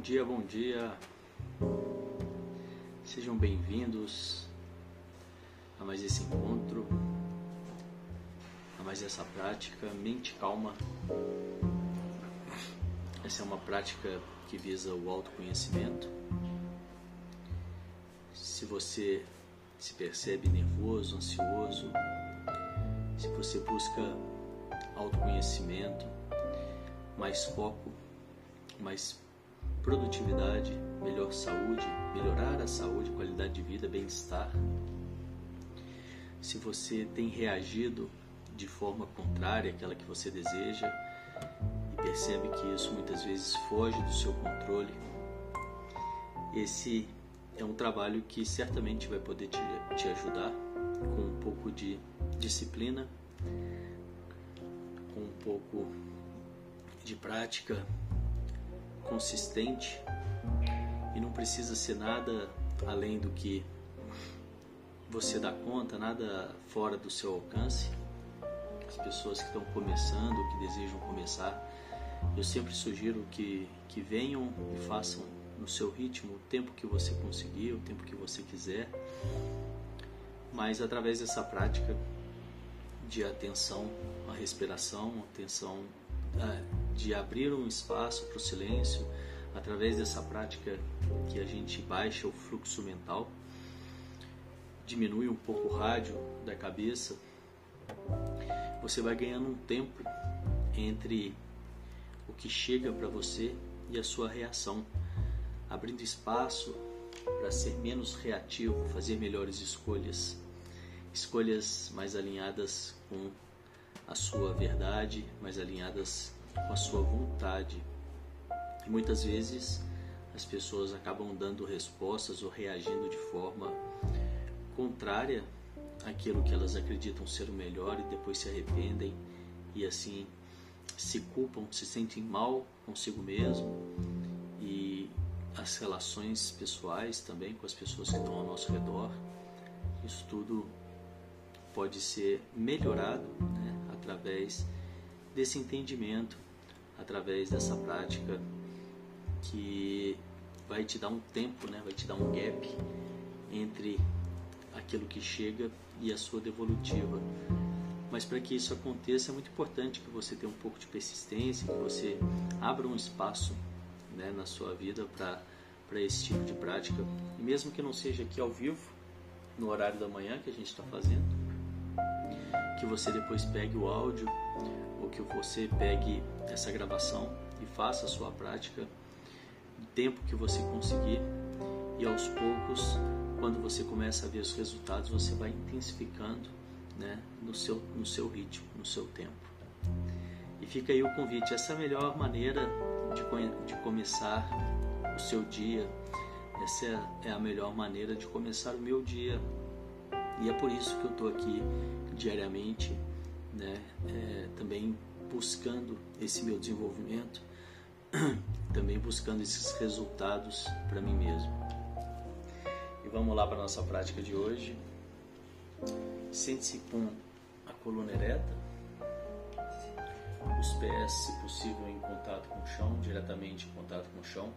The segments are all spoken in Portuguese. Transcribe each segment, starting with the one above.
Bom dia, bom dia. Sejam bem-vindos a mais esse encontro, a mais essa prática Mente Calma. Essa é uma prática que visa o autoconhecimento. Se você se percebe nervoso, ansioso, se você busca autoconhecimento, mais foco, mais produtividade, melhor saúde, melhorar a saúde, qualidade de vida, bem-estar. Se você tem reagido de forma contrária àquela que você deseja e percebe que isso muitas vezes foge do seu controle, esse é um trabalho que certamente vai poder te, te ajudar com um pouco de disciplina, com um pouco de prática consistente e não precisa ser nada além do que você dá conta, nada fora do seu alcance. As pessoas que estão começando, que desejam começar, eu sempre sugiro que, que venham e façam no seu ritmo, o tempo que você conseguir, o tempo que você quiser, mas através dessa prática de atenção à respiração, atenção é, de abrir um espaço para o silêncio, através dessa prática que a gente baixa o fluxo mental, diminui um pouco o rádio da cabeça, você vai ganhando um tempo entre o que chega para você e a sua reação abrindo espaço para ser menos reativo, fazer melhores escolhas, escolhas mais alinhadas com a sua verdade, mais alinhadas com a sua vontade. E muitas vezes as pessoas acabam dando respostas ou reagindo de forma contrária àquilo que elas acreditam ser o melhor e depois se arrependem e assim se culpam, se sentem mal consigo mesmo as relações pessoais também com as pessoas que estão ao nosso redor. Isso tudo pode ser melhorado né, através desse entendimento, através dessa prática que vai te dar um tempo, né, vai te dar um gap entre aquilo que chega e a sua devolutiva. Mas para que isso aconteça é muito importante que você tenha um pouco de persistência, que você abra um espaço né, na sua vida para esse tipo de prática. E mesmo que não seja aqui ao vivo, no horário da manhã que a gente está fazendo, que você depois pegue o áudio que você pegue essa gravação e faça a sua prática no tempo que você conseguir e aos poucos, quando você começa a ver os resultados, você vai intensificando né, no, seu, no seu ritmo, no seu tempo. E fica aí o convite, essa é a melhor maneira de, de começar o seu dia. Essa é, é a melhor maneira de começar o meu dia. E é por isso que eu estou aqui diariamente, né? É, também buscando esse meu desenvolvimento, também buscando esses resultados para mim mesmo. E vamos lá para nossa prática de hoje. Sente-se com a coluna ereta os pés, se possível, em contato com o chão, diretamente em contato com o chão.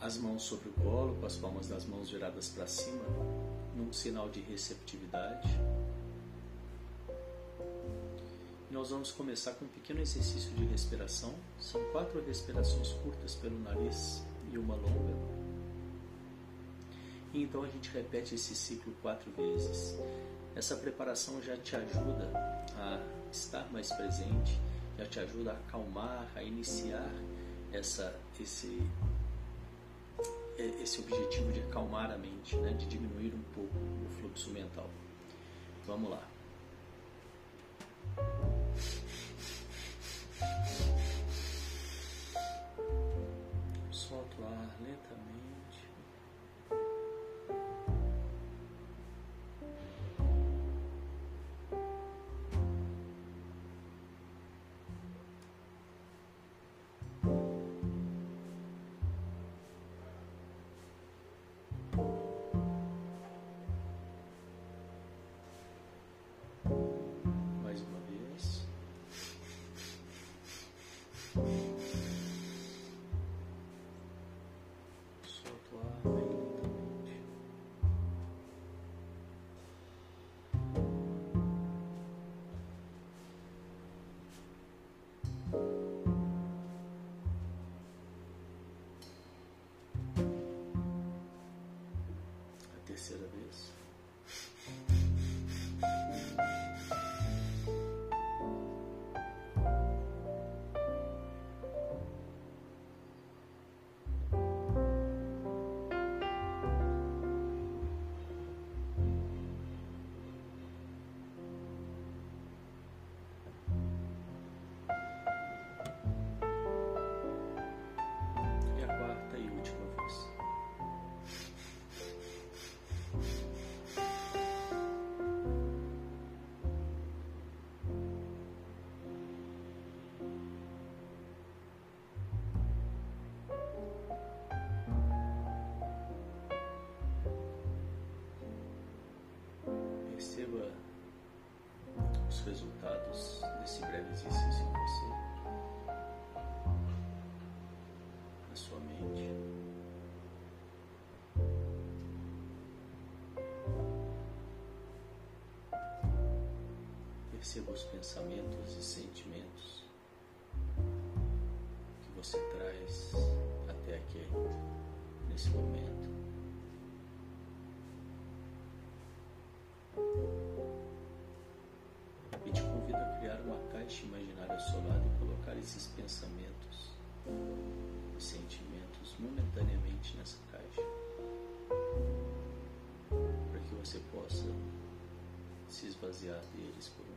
As mãos sobre o colo, com as palmas das mãos viradas para cima, num sinal de receptividade. Nós vamos começar com um pequeno exercício de respiração. São quatro respirações curtas pelo nariz e uma longa. E então a gente repete esse ciclo quatro vezes. Essa preparação já te ajuda a estar mais presente, já te ajuda a acalmar, a iniciar essa, esse, esse objetivo de acalmar a mente, né? de diminuir um pouco o fluxo mental. Vamos lá. Solta o ar lentamente. Resultados desse breve exercício em você, na sua mente. Perceba os pensamentos e sentimentos que você traz até aqui, nesse momento. Esvaziar deles por um tempo.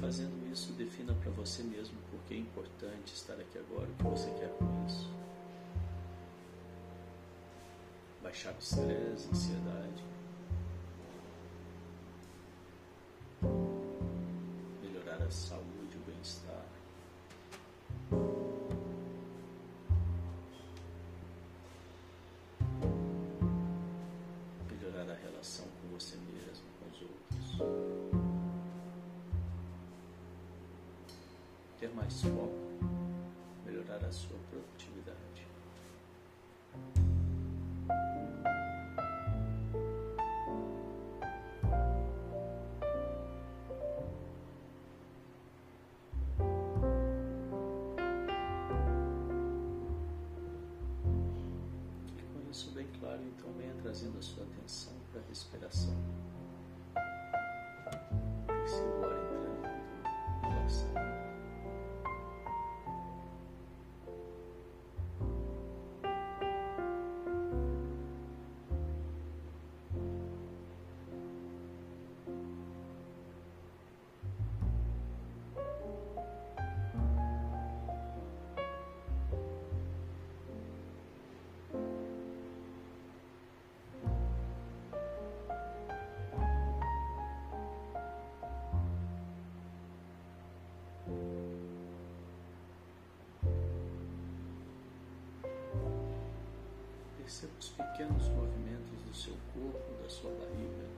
fazendo isso, defina para você mesmo por que é importante estar aqui agora, o que você quer com isso. Baixar o estresse, ansiedade. Melhorar a saúde, o bem-estar. Melhorar a relação com você mesmo, com os outros. ter mais foco, melhorar a sua produtividade. Claro, então venha trazendo a sua atenção para a respiração. Perceba os pequenos movimentos do seu corpo, da sua barriga.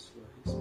Presente na sua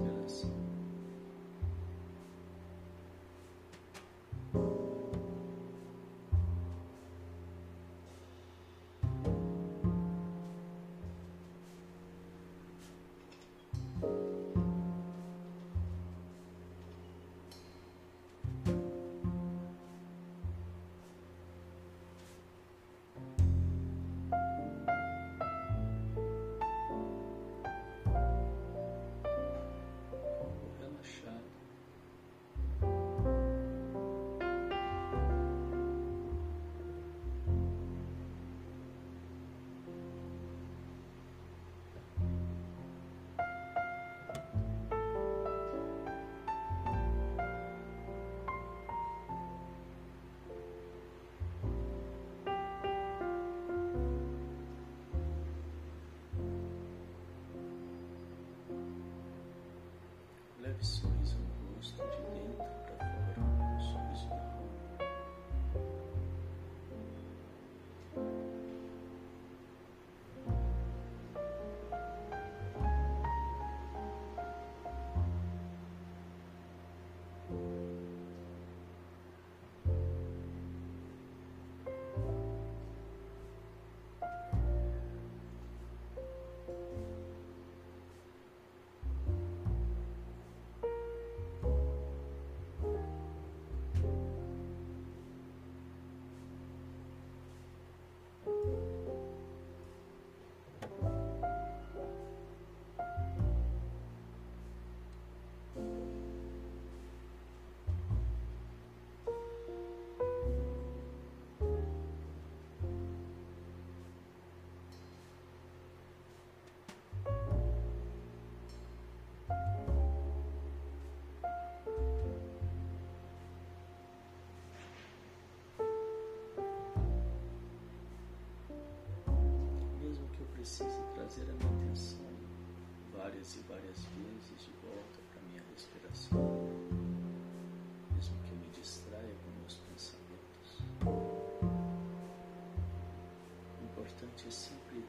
precise trazer a minha atenção várias e várias vezes de volta para minha respiração, mesmo que eu me distraia com meus pensamentos, o importante é sempre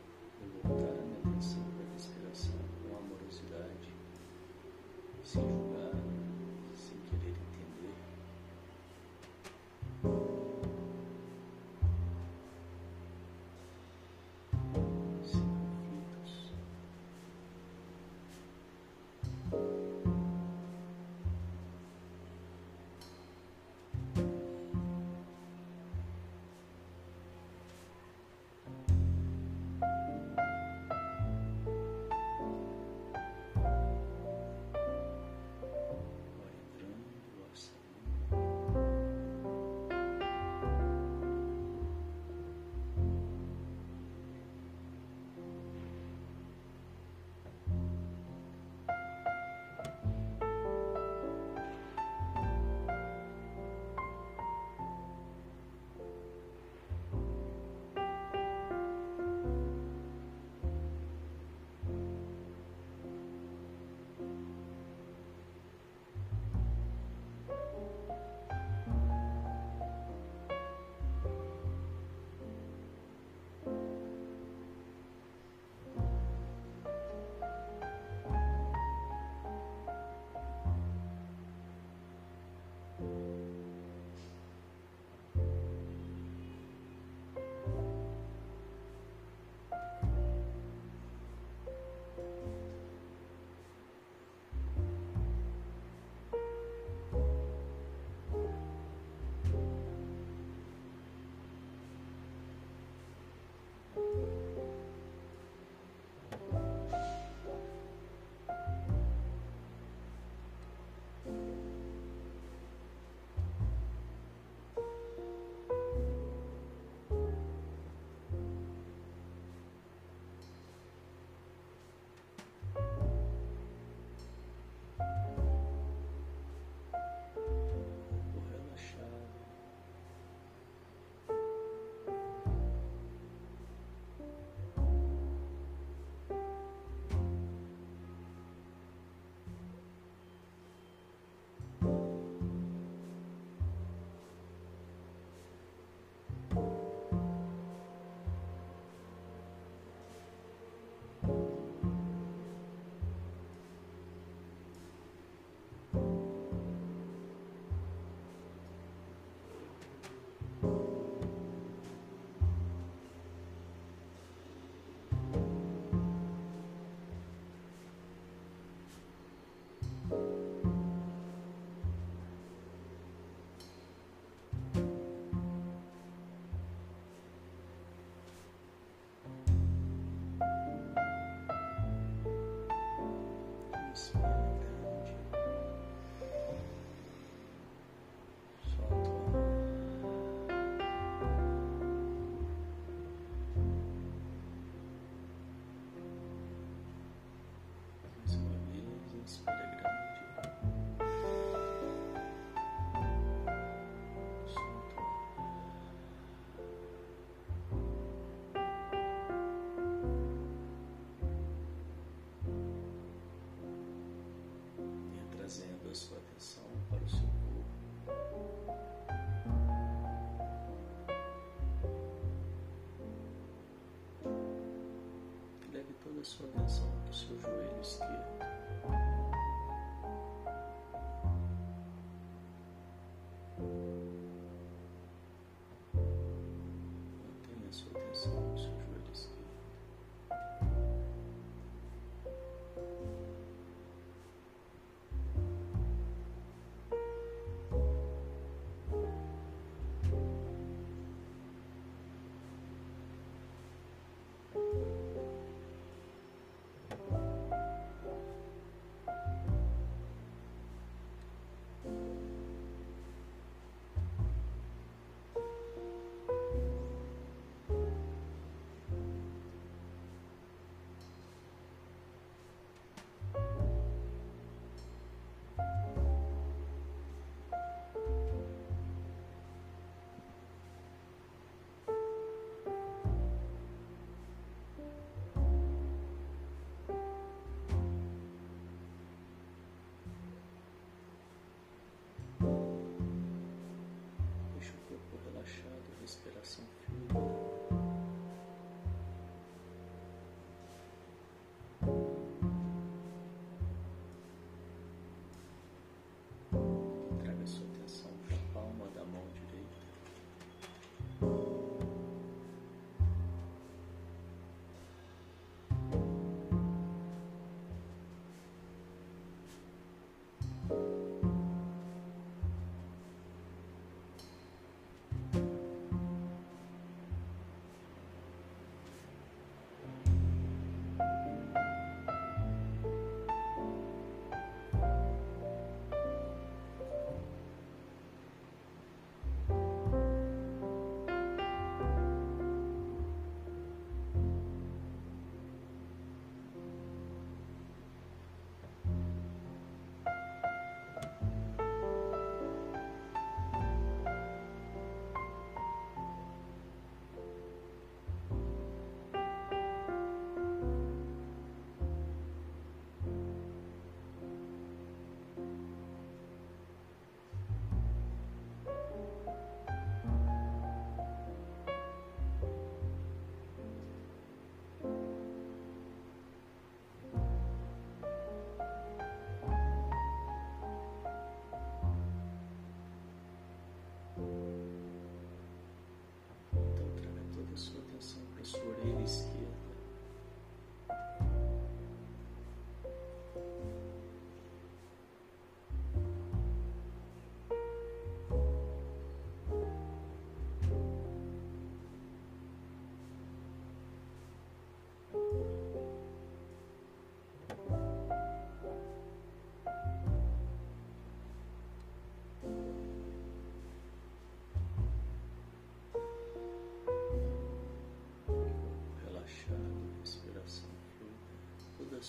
toda a sua atenção para o seu joelho esquerdo.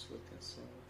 Sua atenção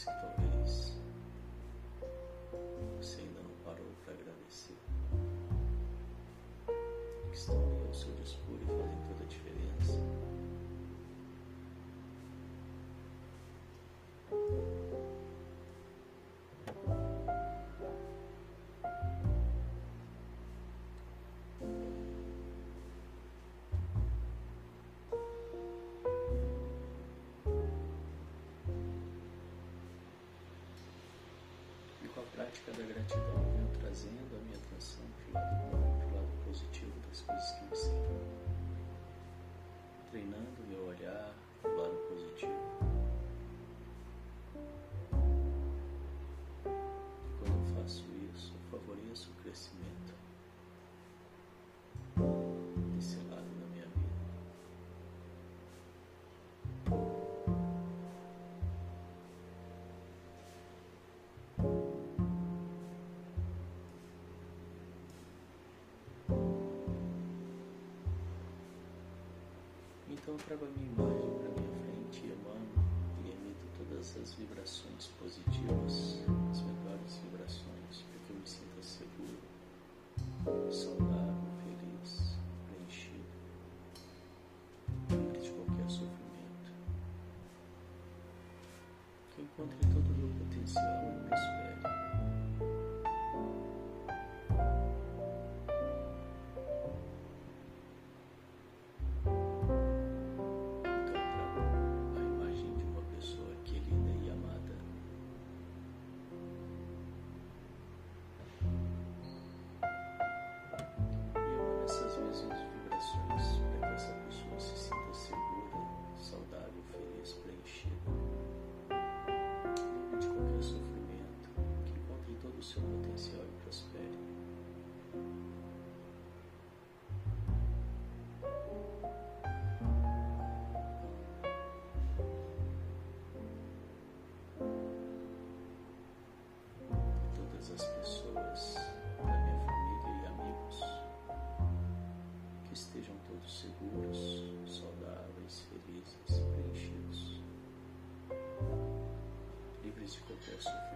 escritor. prática da gratidão, vem trazendo a minha atenção para o lado, positivo das coisas que me cercam, treinando meu olhar, trago a minha imagem para minha frente e emano e emito todas as vibrações positivas, as melhores vibrações, para que eu me sinta seguro, saudável. as pessoas da minha família e amigos. Que estejam todos seguros, saudáveis, felizes, preenchidos, livres de qualquer sofrimento.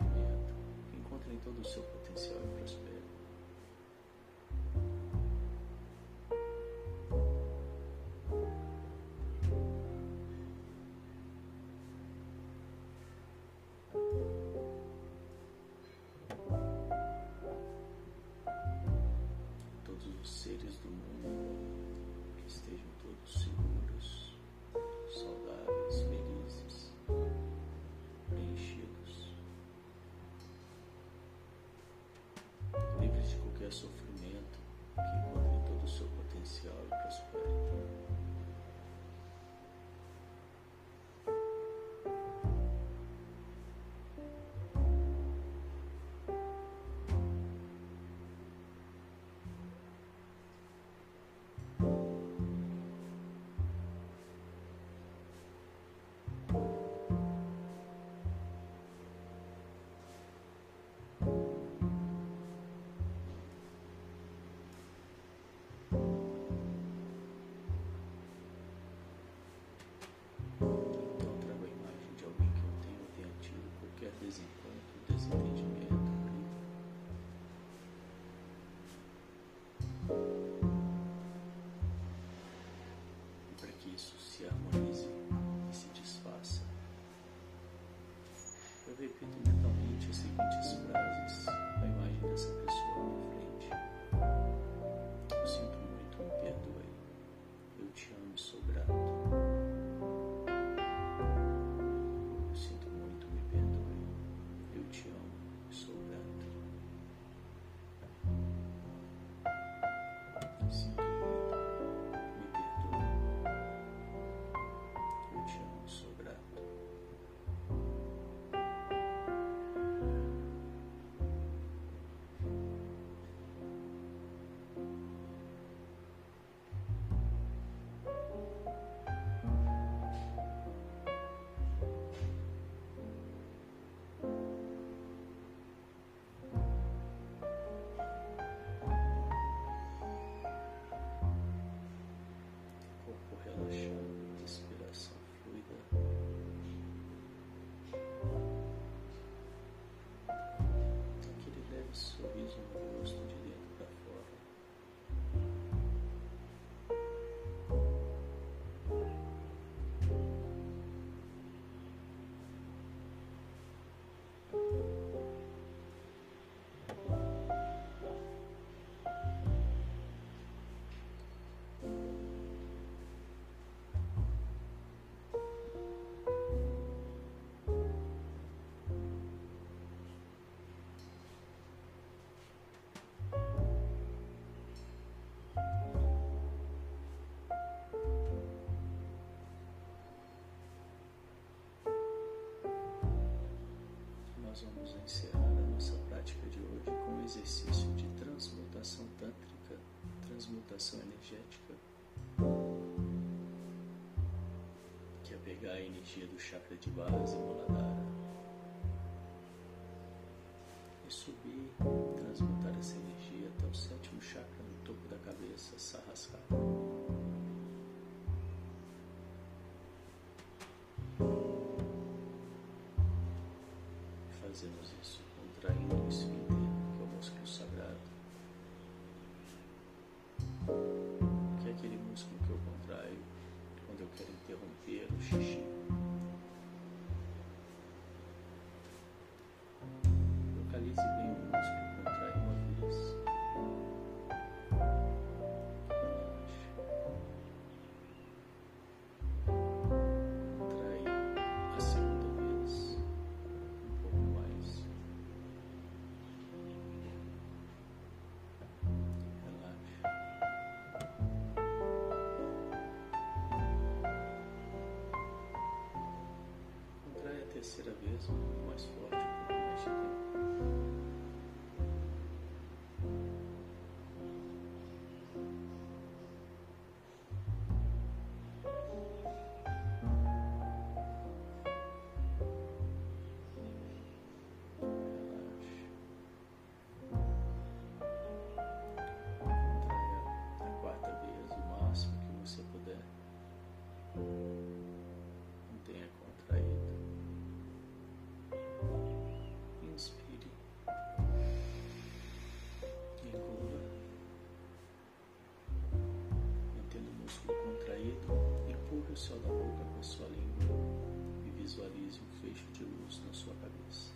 Nós vamos encerrar a nossa prática de hoje com um exercício de transmutação tântrica, transmutação energética, que é pegar a energia do chakra de base, Muladhara, e subir, transmutar essa energia até o sétimo chakra no topo da cabeça, Sahasrara. Terceira o céu da boca com a sua língua e visualize um fecho de luz na sua cabeça.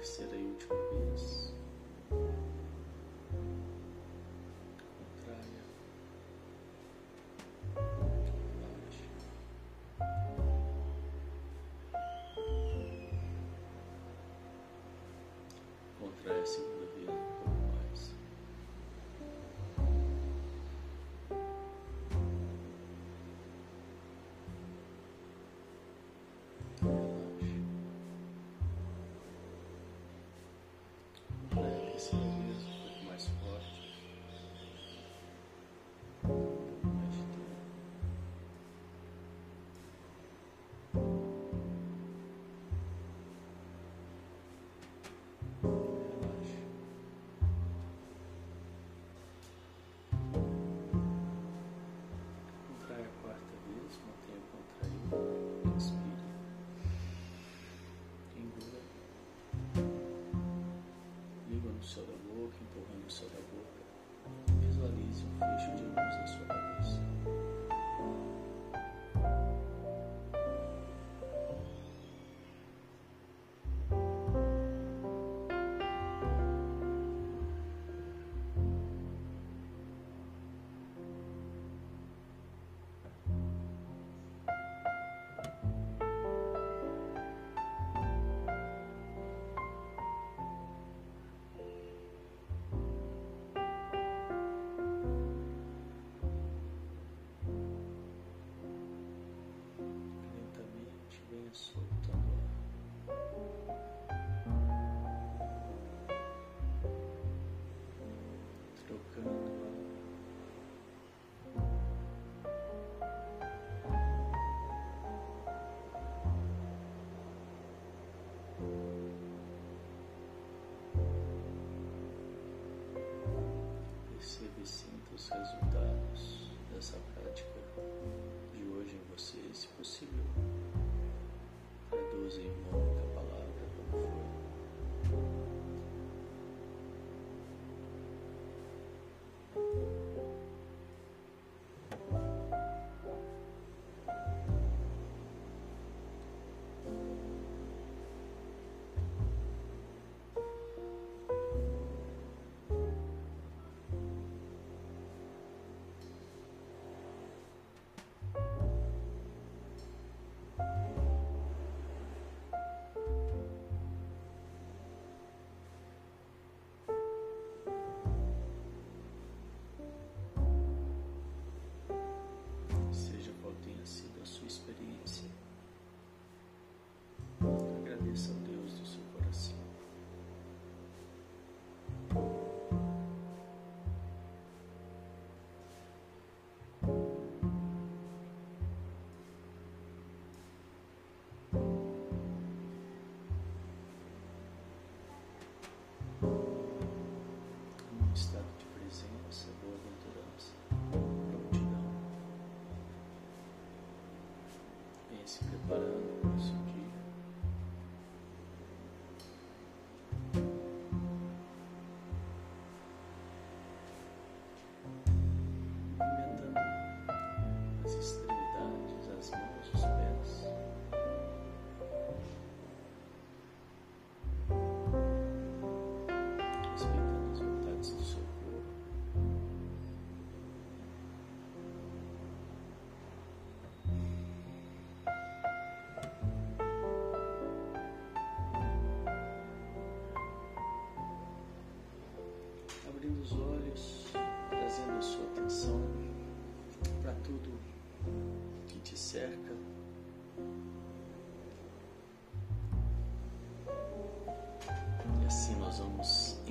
Terceira e última vez. Céu da boca. Visualize um fecho de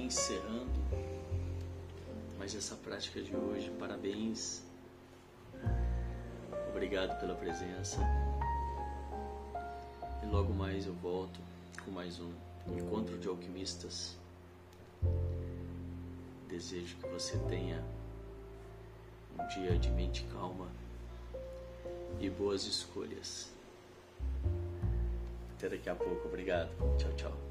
encerrando mais essa prática de hoje. Parabéns. Obrigado pela presença. E logo mais eu volto com mais um encontro de alquimistas. Desejo que você tenha um dia de mente calma e boas escolhas. Até daqui a pouco. Obrigado. Tchau, tchau.